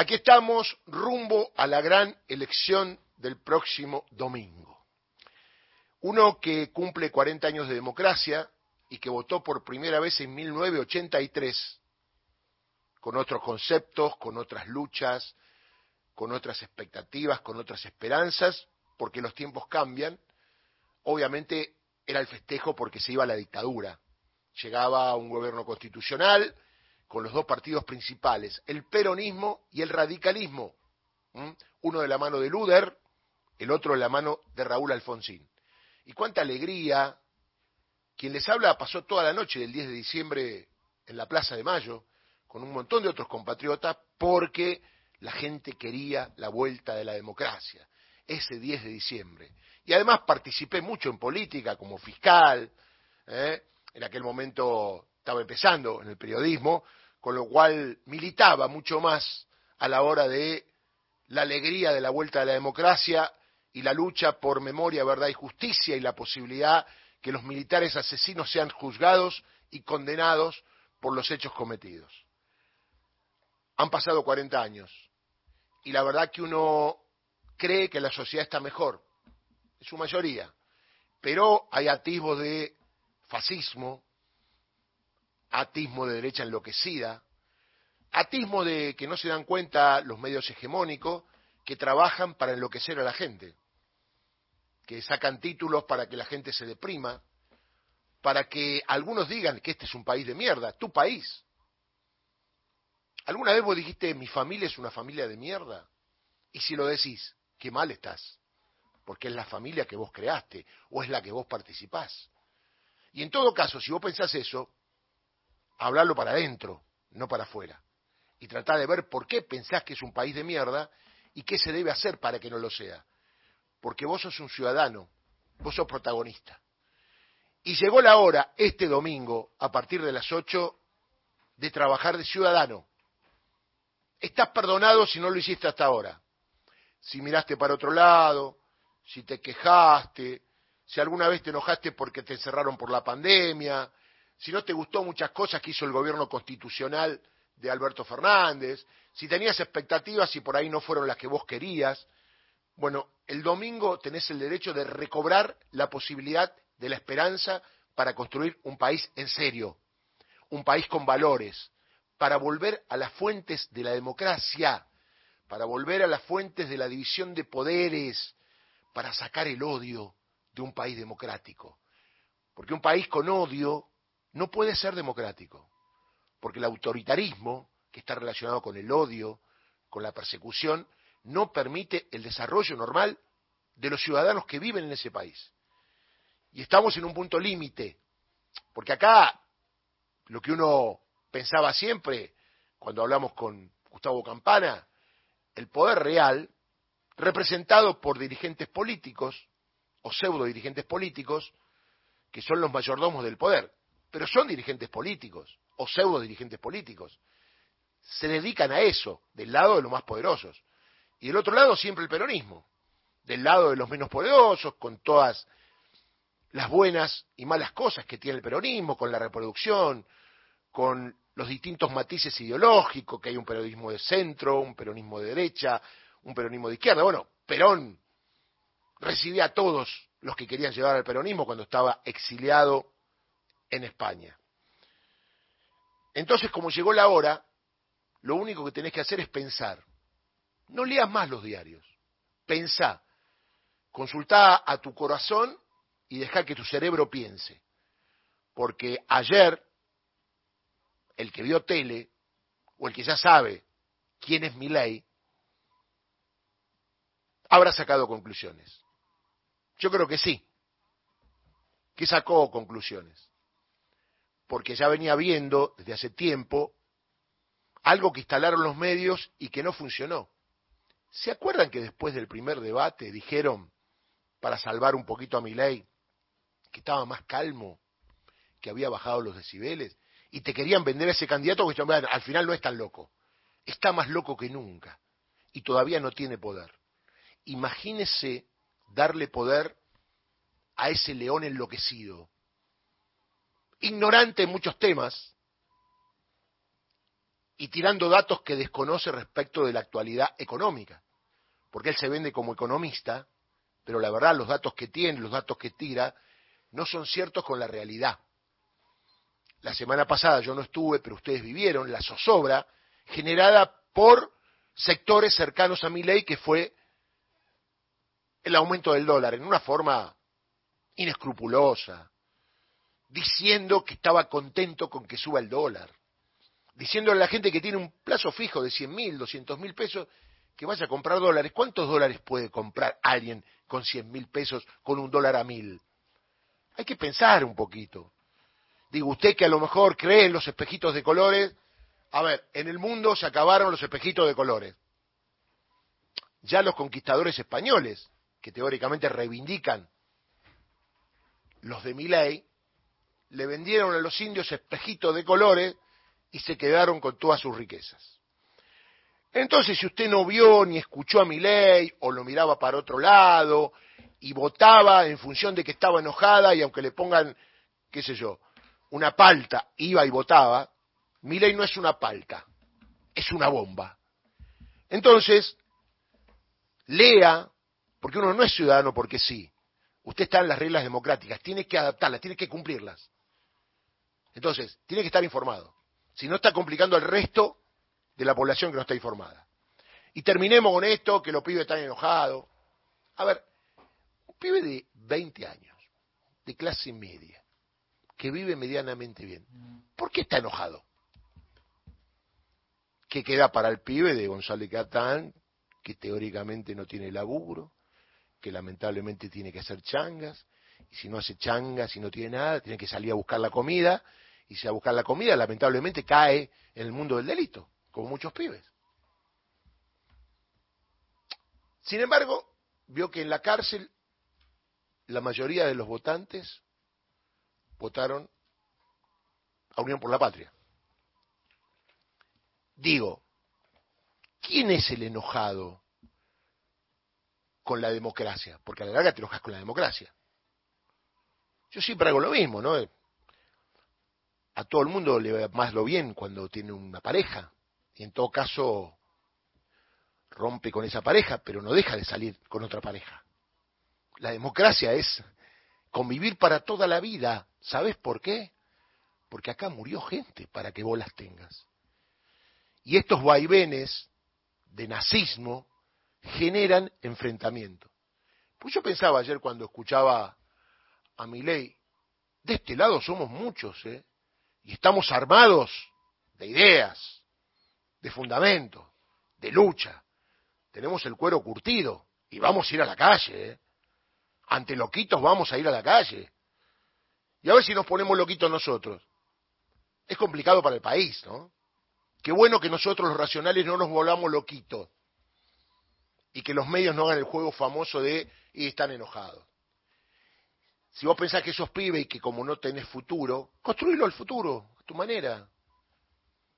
Aquí estamos rumbo a la gran elección del próximo domingo. Uno que cumple 40 años de democracia y que votó por primera vez en 1983, con otros conceptos, con otras luchas, con otras expectativas, con otras esperanzas, porque los tiempos cambian. Obviamente era el festejo porque se iba a la dictadura. Llegaba un gobierno constitucional con los dos partidos principales, el peronismo y el radicalismo. Uno de la mano de Luder, el otro de la mano de Raúl Alfonsín. Y cuánta alegría. Quien les habla pasó toda la noche del 10 de diciembre en la Plaza de Mayo con un montón de otros compatriotas porque la gente quería la vuelta de la democracia ese 10 de diciembre. Y además participé mucho en política como fiscal, ¿eh? en aquel momento estaba empezando en el periodismo, con lo cual militaba mucho más a la hora de la alegría de la vuelta de la democracia y la lucha por memoria, verdad y justicia y la posibilidad que los militares asesinos sean juzgados y condenados por los hechos cometidos. Han pasado 40 años y la verdad que uno cree que la sociedad está mejor, en su mayoría, pero hay atisbos de fascismo, atismo de derecha enloquecida, atismo de que no se dan cuenta los medios hegemónicos que trabajan para enloquecer a la gente, que sacan títulos para que la gente se deprima, para que algunos digan que este es un país de mierda, tu país. ¿Alguna vez vos dijiste mi familia es una familia de mierda? Y si lo decís, qué mal estás, porque es la familia que vos creaste o es la que vos participás. Y en todo caso, si vos pensás eso, hablarlo para adentro, no para afuera. Y tratar de ver por qué pensás que es un país de mierda y qué se debe hacer para que no lo sea. Porque vos sos un ciudadano, vos sos protagonista. Y llegó la hora, este domingo, a partir de las 8, de trabajar de ciudadano. Estás perdonado si no lo hiciste hasta ahora. Si miraste para otro lado, si te quejaste, si alguna vez te enojaste porque te encerraron por la pandemia, si no te gustó muchas cosas que hizo el gobierno constitucional de Alberto Fernández, si tenías expectativas y por ahí no fueron las que vos querías, bueno, el domingo tenés el derecho de recobrar la posibilidad de la esperanza para construir un país en serio, un país con valores, para volver a las fuentes de la democracia, para volver a las fuentes de la división de poderes, para sacar el odio de un país democrático. Porque un país con odio no puede ser democrático, porque el autoritarismo, que está relacionado con el odio, con la persecución, no permite el desarrollo normal de los ciudadanos que viven en ese país. Y estamos en un punto límite, porque acá lo que uno pensaba siempre, cuando hablamos con Gustavo Campana, el poder real, representado por dirigentes políticos o pseudo dirigentes políticos, que son los mayordomos del poder pero son dirigentes políticos o pseudo dirigentes políticos. Se dedican a eso, del lado de los más poderosos. Y del otro lado siempre el peronismo, del lado de los menos poderosos, con todas las buenas y malas cosas que tiene el peronismo, con la reproducción, con los distintos matices ideológicos, que hay un peronismo de centro, un peronismo de derecha, un peronismo de izquierda. Bueno, Perón recibía a todos los que querían llevar al peronismo cuando estaba exiliado en España. Entonces, como llegó la hora, lo único que tenés que hacer es pensar. No leas más los diarios. Pensá. Consultá a tu corazón y deja que tu cerebro piense. Porque ayer, el que vio tele, o el que ya sabe quién es mi ley, habrá sacado conclusiones. Yo creo que sí, que sacó conclusiones porque ya venía viendo desde hace tiempo algo que instalaron los medios y que no funcionó. ¿Se acuerdan que después del primer debate dijeron, para salvar un poquito a mi ley, que estaba más calmo, que había bajado los decibeles, y te querían vender a ese candidato que al final no es tan loco, está más loco que nunca, y todavía no tiene poder. Imagínese darle poder a ese león enloquecido, ignorante en muchos temas, y tirando datos que desconoce respecto de la actualidad económica, porque él se vende como economista, pero la verdad los datos que tiene, los datos que tira, no son ciertos con la realidad. La semana pasada yo no estuve, pero ustedes vivieron la zozobra generada por sectores cercanos a mi ley, que fue el aumento del dólar, en una forma inescrupulosa, diciendo que estaba contento con que suba el dólar, diciéndole a la gente que tiene un plazo fijo de 100 mil, 200 mil pesos, que vaya a comprar dólares. ¿Cuántos dólares puede comprar alguien con 100 mil pesos con un dólar a mil? Hay que pensar un poquito. Digo, usted que a lo mejor cree en los espejitos de colores, a ver, en el mundo se acabaron los espejitos de colores. Ya los conquistadores españoles, que teóricamente reivindican los de mi ley, le vendieron a los indios espejitos de colores y se quedaron con todas sus riquezas. Entonces, si usted no vio ni escuchó a mi ley o lo miraba para otro lado y votaba en función de que estaba enojada y aunque le pongan, qué sé yo, una palta, iba y votaba, mi ley no es una palta, es una bomba. Entonces, lea, porque uno no es ciudadano porque sí. Usted está en las reglas democráticas, tiene que adaptarlas, tiene que cumplirlas. Entonces, tiene que estar informado. Si no está complicando al resto de la población que no está informada. Y terminemos con esto, que los pibes están enojados. A ver, un pibe de 20 años, de clase media, que vive medianamente bien, ¿por qué está enojado? ¿Qué queda para el pibe de González Catán, que teóricamente no tiene laburo, que lamentablemente tiene que hacer changas, y si no hace changas, si no tiene nada, tiene que salir a buscar la comida, y si a buscar la comida, lamentablemente cae en el mundo del delito, como muchos pibes. Sin embargo, vio que en la cárcel la mayoría de los votantes votaron a Unión por la Patria. Digo, ¿quién es el enojado con la democracia? Porque a la larga te enojas con la democracia. Yo siempre hago lo mismo, ¿no? A todo el mundo le va más lo bien cuando tiene una pareja. Y en todo caso rompe con esa pareja, pero no deja de salir con otra pareja. La democracia es convivir para toda la vida. ¿Sabes por qué? Porque acá murió gente para que vos las tengas. Y estos vaivenes de nazismo generan enfrentamiento. Pues yo pensaba ayer cuando escuchaba a mi ley, de este lado somos muchos, ¿eh? Y estamos armados de ideas, de fundamento, de lucha. Tenemos el cuero curtido y vamos a ir a la calle, ¿eh? Ante loquitos vamos a ir a la calle. Y a ver si nos ponemos loquitos nosotros. Es complicado para el país, ¿no? Qué bueno que nosotros los racionales no nos volamos loquitos y que los medios no hagan el juego famoso de y están enojados. Si vos pensás que sos pibe y que como no tenés futuro, construílo el futuro, a tu manera.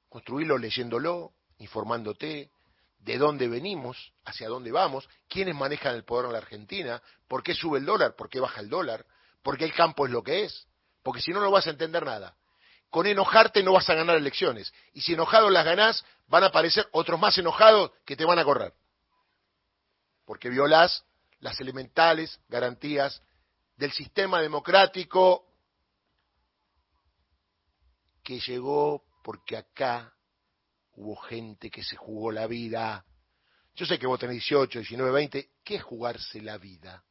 Construílo leyéndolo, informándote de dónde venimos, hacia dónde vamos, quiénes manejan el poder en la Argentina, por qué sube el dólar, por qué baja el dólar, por qué el campo es lo que es, porque si no, no vas a entender nada. Con enojarte no vas a ganar elecciones. Y si enojados las ganás, van a aparecer otros más enojados que te van a correr. Porque violás las elementales garantías del sistema democrático que llegó porque acá hubo gente que se jugó la vida. Yo sé que vos tenés 18, 19, 20. ¿Qué es jugarse la vida?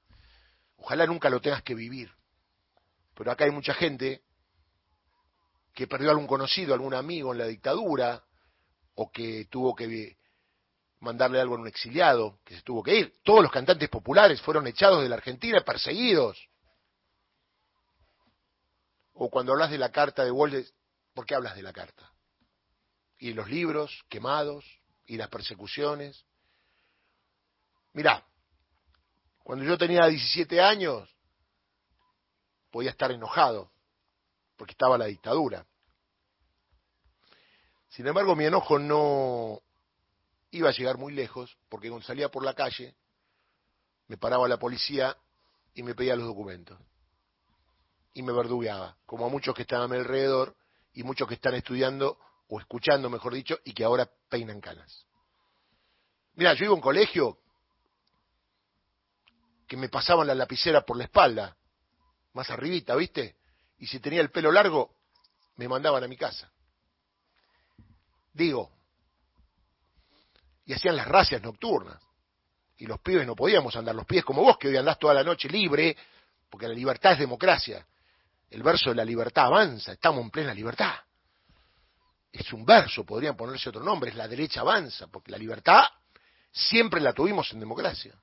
Ojalá nunca lo tengas que vivir. Pero acá hay mucha gente que perdió algún conocido, algún amigo en la dictadura, o que tuvo que mandarle algo en un exiliado, que se tuvo que ir. Todos los cantantes populares fueron echados de la Argentina, perseguidos. O cuando hablas de la carta de Waldes, ¿por qué hablas de la carta? Y los libros quemados, y las persecuciones. Mirá, cuando yo tenía 17 años, podía estar enojado, porque estaba la dictadura. Sin embargo, mi enojo no iba a llegar muy lejos, porque cuando salía por la calle, me paraba la policía y me pedía los documentos. Y me verdugueaba, como a muchos que están a mi alrededor y muchos que están estudiando o escuchando, mejor dicho, y que ahora peinan canas. Mira, yo iba a un colegio que me pasaban la lapicera por la espalda, más arribita, ¿viste? Y si tenía el pelo largo, me mandaban a mi casa. Digo, y hacían las racias nocturnas. Y los pibes no podíamos andar, los pibes como vos, que hoy andás toda la noche libre, porque la libertad es democracia. El verso de la libertad avanza, estamos en plena libertad. Es un verso, podrían ponerse otro nombre, es la derecha avanza, porque la libertad siempre la tuvimos en democracia.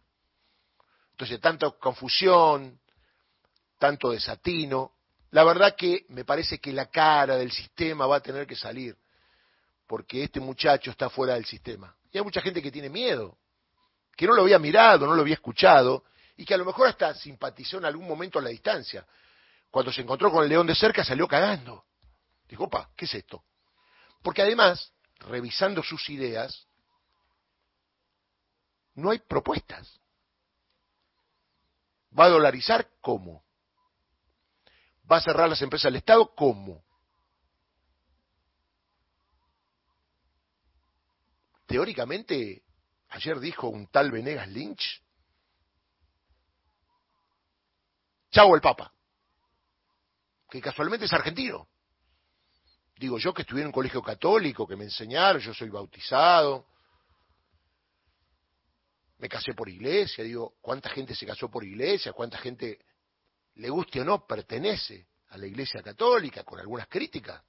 Entonces, tanta confusión, tanto desatino, la verdad que me parece que la cara del sistema va a tener que salir, porque este muchacho está fuera del sistema. Y hay mucha gente que tiene miedo, que no lo había mirado, no lo había escuchado, y que a lo mejor hasta simpatizó en algún momento a la distancia. Cuando se encontró con el león de cerca salió cagando. Dijo, opa, ¿qué es esto? Porque además, revisando sus ideas, no hay propuestas. ¿Va a dolarizar cómo? ¿Va a cerrar las empresas del Estado cómo? Teóricamente, ayer dijo un tal Venegas Lynch, chau el Papa, que casualmente es argentino. Digo yo que estudié en un colegio católico, que me enseñaron, yo soy bautizado, me casé por iglesia, digo, ¿cuánta gente se casó por iglesia? ¿Cuánta gente, le guste o no, pertenece a la iglesia católica con algunas críticas?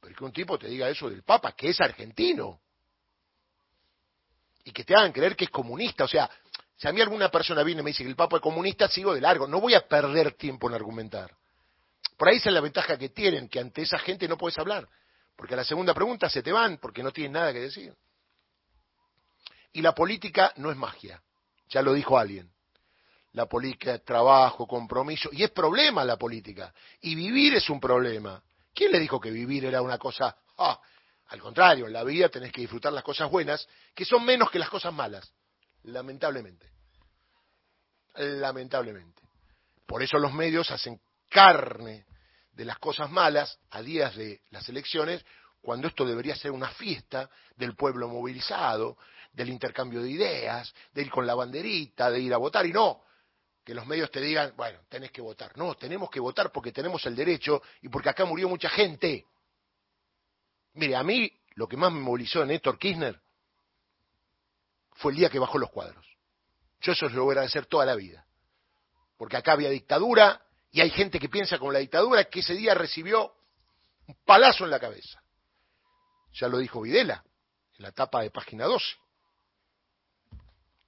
Pero que un tipo te diga eso del Papa, que es argentino, y que te hagan creer que es comunista, o sea, si a mí alguna persona viene y me dice que el Papa es comunista, sigo de largo, no voy a perder tiempo en argumentar. Por ahí esa es la ventaja que tienen, que ante esa gente no puedes hablar, porque a la segunda pregunta se te van, porque no tienen nada que decir. Y la política no es magia, ya lo dijo alguien. La política es trabajo, compromiso, y es problema la política. Y vivir es un problema. ¿Quién le dijo que vivir era una cosa? Ah, al contrario, en la vida tenés que disfrutar las cosas buenas, que son menos que las cosas malas, lamentablemente. Lamentablemente. Por eso los medios hacen carne de las cosas malas a días de las elecciones, cuando esto debería ser una fiesta del pueblo movilizado, del intercambio de ideas, de ir con la banderita, de ir a votar, y no que los medios te digan, bueno, tenés que votar. No, tenemos que votar porque tenemos el derecho y porque acá murió mucha gente. Mire, a mí lo que más me movilizó en Héctor Kirchner fue el día que bajó los cuadros. Yo eso lo voy a agradecer toda la vida. Porque acá había dictadura y hay gente que piensa con la dictadura que ese día recibió un palazo en la cabeza. Ya lo dijo Videla en la etapa de página 12.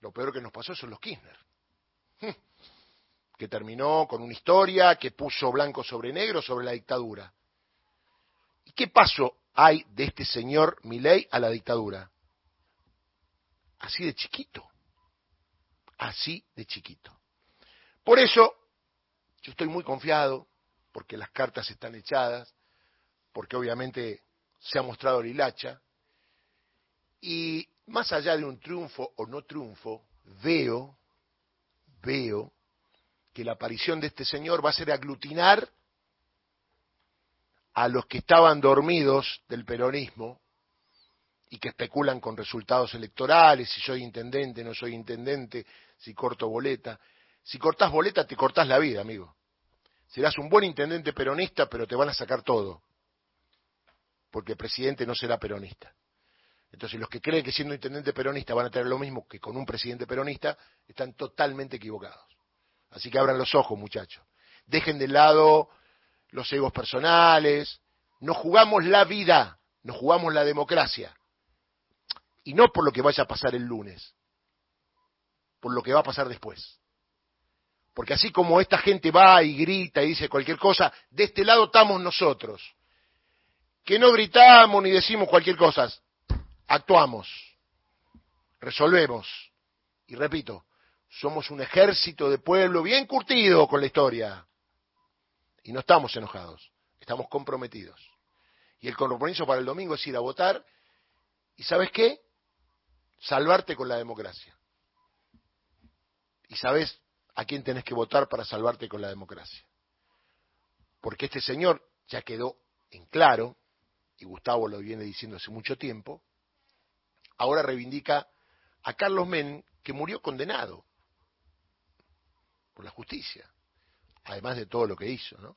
Lo peor que nos pasó son los Kirchner. Que terminó con una historia que puso blanco sobre negro sobre la dictadura. ¿Y qué pasó hay de este señor Milei a la dictadura? Así de chiquito. Así de chiquito. Por eso, yo estoy muy confiado, porque las cartas están echadas, porque obviamente se ha mostrado el hilacha, y más allá de un triunfo o no triunfo, veo, veo que la aparición de este señor va a ser aglutinar a los que estaban dormidos del peronismo y que especulan con resultados electorales, si soy intendente, no soy intendente, si corto boleta. Si cortás boleta, te cortás la vida, amigo. Serás un buen intendente peronista, pero te van a sacar todo, porque el presidente no será peronista. Entonces los que creen que siendo intendente peronista van a tener lo mismo que con un presidente peronista, están totalmente equivocados. Así que abran los ojos, muchachos. Dejen de lado los egos personales. Nos jugamos la vida, nos jugamos la democracia. Y no por lo que vaya a pasar el lunes, por lo que va a pasar después. Porque así como esta gente va y grita y dice cualquier cosa, de este lado estamos nosotros, que no gritamos ni decimos cualquier cosa, actuamos, resolvemos. Y repito, somos un ejército de pueblo bien curtido con la historia. Y no estamos enojados, estamos comprometidos. Y el compromiso para el domingo es ir a votar. ¿Y sabes qué? Salvarte con la democracia. ¿Y sabes a quién tenés que votar para salvarte con la democracia? Porque este señor ya quedó en claro y Gustavo lo viene diciendo hace mucho tiempo, ahora reivindica a Carlos Men, que murió condenado por la justicia, además de todo lo que hizo, ¿no?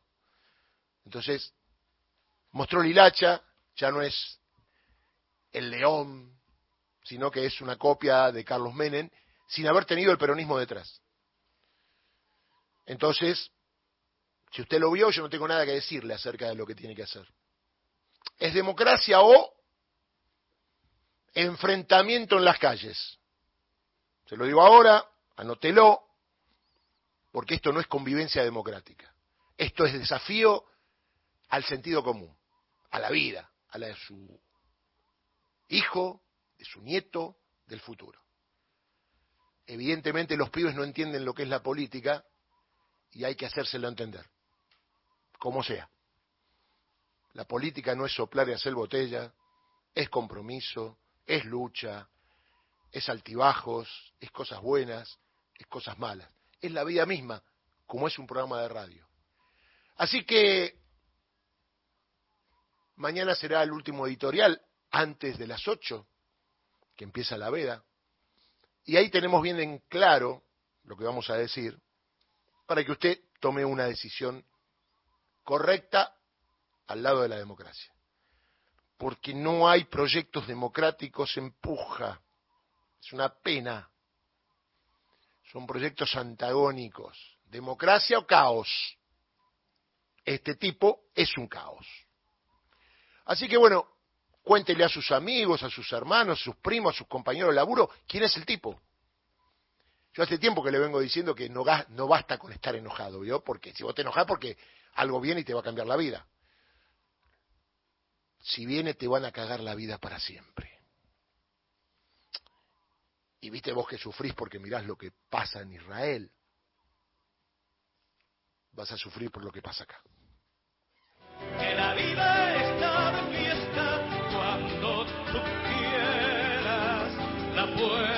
Entonces, mostró Lilacha, ya no es el león, sino que es una copia de Carlos Menem, sin haber tenido el peronismo detrás. Entonces, si usted lo vio, yo no tengo nada que decirle acerca de lo que tiene que hacer. ¿Es democracia o enfrentamiento en las calles? Se lo digo ahora, anótelo, porque esto no es convivencia democrática. Esto es desafío al sentido común, a la vida, a la de su hijo, de su nieto, del futuro. Evidentemente los pibes no entienden lo que es la política y hay que hacérselo entender, como sea. La política no es soplar y hacer botella, es compromiso, es lucha, es altibajos, es cosas buenas, es cosas malas. Es la vida misma, como es un programa de radio. Así que mañana será el último editorial antes de las 8, que empieza la veda. Y ahí tenemos bien en claro lo que vamos a decir, para que usted tome una decisión correcta al lado de la democracia. Porque no hay proyectos democráticos en puja. Es una pena. Son proyectos antagónicos. Democracia o caos. Este tipo es un caos. Así que bueno, cuéntele a sus amigos, a sus hermanos, a sus primos, a sus compañeros de laburo, quién es el tipo. Yo hace tiempo que le vengo diciendo que no, basta con estar enojado, ¿vio? Porque si vos te enojas porque algo viene y te va a cambiar la vida si viene te van a cagar la vida para siempre. Y viste vos que sufrís porque mirás lo que pasa en Israel, vas a sufrir por lo que pasa acá. Que la vida